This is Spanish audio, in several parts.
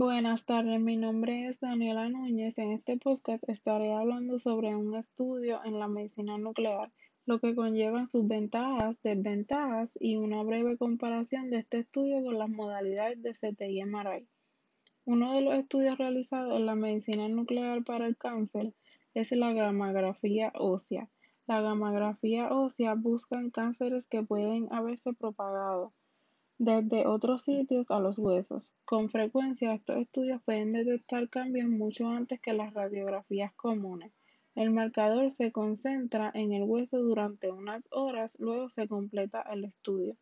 Buenas tardes, mi nombre es Daniela Núñez. En este podcast estaré hablando sobre un estudio en la medicina nuclear, lo que conlleva sus ventajas, desventajas y una breve comparación de este estudio con las modalidades de CT y MRI. Uno de los estudios realizados en la medicina nuclear para el cáncer es la gammagrafía ósea. La gammagrafía ósea busca en cánceres que pueden haberse propagado desde otros sitios a los huesos. Con frecuencia, estos estudios pueden detectar cambios mucho antes que las radiografías comunes. El marcador se concentra en el hueso durante unas horas, luego se completa el estudio.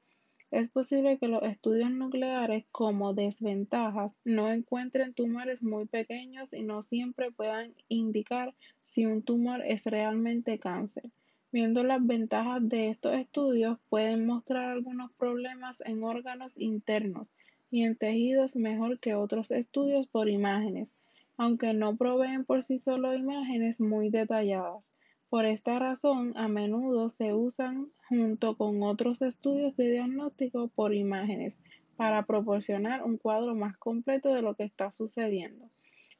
Es posible que los estudios nucleares como desventajas no encuentren tumores muy pequeños y no siempre puedan indicar si un tumor es realmente cáncer. Viendo las ventajas de estos estudios, pueden mostrar algunos problemas en órganos internos y en tejidos mejor que otros estudios por imágenes, aunque no proveen por sí solo imágenes muy detalladas. Por esta razón, a menudo se usan junto con otros estudios de diagnóstico por imágenes para proporcionar un cuadro más completo de lo que está sucediendo.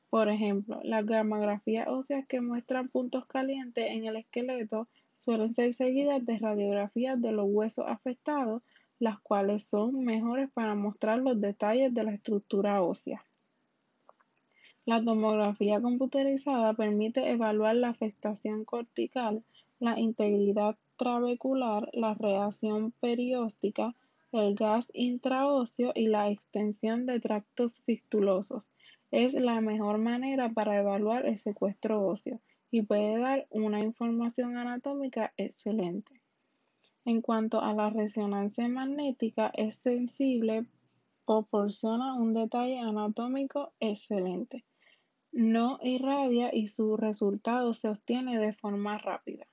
Por ejemplo, las gamografías óseas que muestran puntos calientes en el esqueleto suelen ser seguidas de radiografías de los huesos afectados, las cuales son mejores para mostrar los detalles de la estructura ósea. La tomografía computerizada permite evaluar la afectación cortical, la integridad trabecular, la reacción perióstica, el gas intraóseo y la extensión de tractos fistulosos. Es la mejor manera para evaluar el secuestro óseo y puede dar una información anatómica excelente. En cuanto a la resonancia magnética, es sensible, proporciona un detalle anatómico excelente. No irradia y su resultado se obtiene de forma rápida.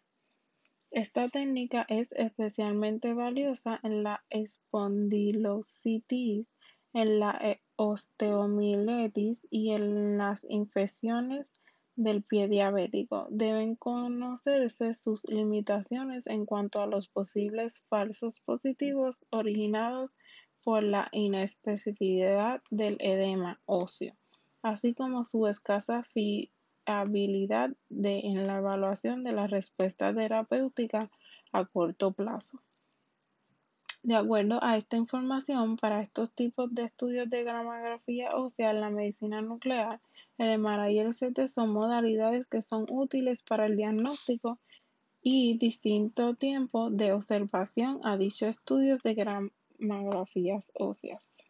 Esta técnica es especialmente valiosa en la espondilocitis, en la osteomielitis y en las infecciones del pie diabético. Deben conocerse sus limitaciones en cuanto a los posibles falsos positivos originados por la inespecificidad del edema óseo, así como su escasa fiabilidad en la evaluación de la respuesta terapéutica a corto plazo. De acuerdo a esta información, para estos tipos de estudios de gramografía ósea en la medicina nuclear, el MRI y el CT son modalidades que son útiles para el diagnóstico y distinto tiempo de observación a dichos estudios de gramografías óseas.